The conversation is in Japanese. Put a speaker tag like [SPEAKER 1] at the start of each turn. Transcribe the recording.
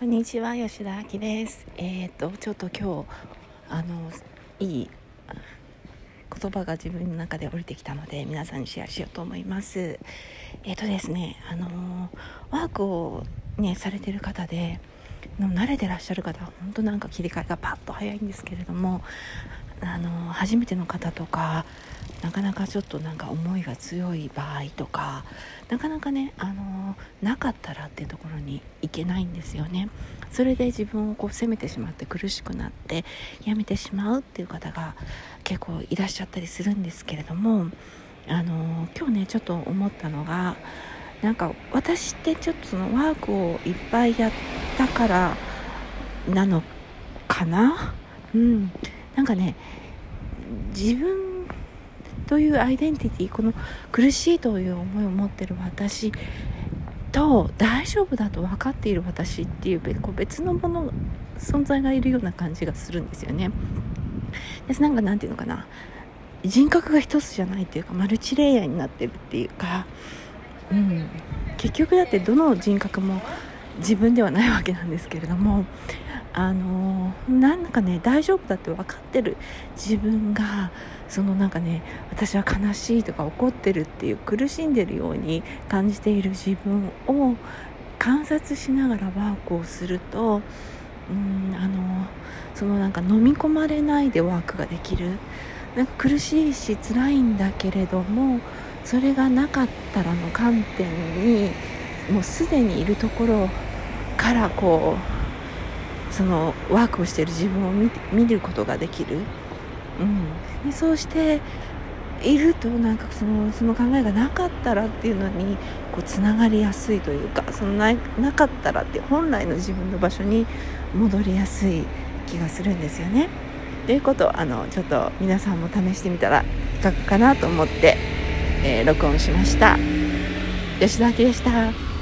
[SPEAKER 1] こんにちは吉田明です。えっ、とちょっと今日あのいい言葉が自分の中で降りてきたので皆さんにシェアしようと思います。えっ、とですねあのワークをねされてる方での慣れてらっしゃる方は本当なんか切り替えがパッと早いんですけれどもあの初めての方とかなかなかちょっとなんか思いが強い場合とかなかなかねあのなかったらっていうところに行けないんですよね。それで自分をこう責めてしまって苦しくなってやめてしまうっていう方が結構いらっしゃったりするんですけれどもあの今日ねちょっと思ったのがなんか私ってちょっとそのワークをいっぱいやったからなのかな？うん。なんかね自分というアイデンティティこの苦しいという思いを持ってる私と大丈夫だと分かっている私っていう別のもの存在がいるような感じがするんですよね。でなんかなんていうのかな。人格が一つじゃないっていうかマルチレイヤーになってるっていうか、うん、結局だってどの人格も自分ではないわけなんですけれども。あのなんかね大丈夫だって分かってる。自分がそのなんかね私は悲しいとか怒ってるっていう苦しんでるように感じている自分を観察しながらワークをするとうんあのそのなんか飲み込まれないでワークができる。なんか苦しいし辛いんだけれどもそれがなかったらの観点にもうすでにいるところからこうそのワークをしている自分を見ることができる、うん、でそうしているとなんかそのその考えがなかったらっていうのにこうつながりやすいというかそのななかったらって本来の自分の場所に戻りやすい気がするんですよね。ということをあのちょっと皆さんも試してみたらいかがかなと思って、えー、録音しました。吉田明でした。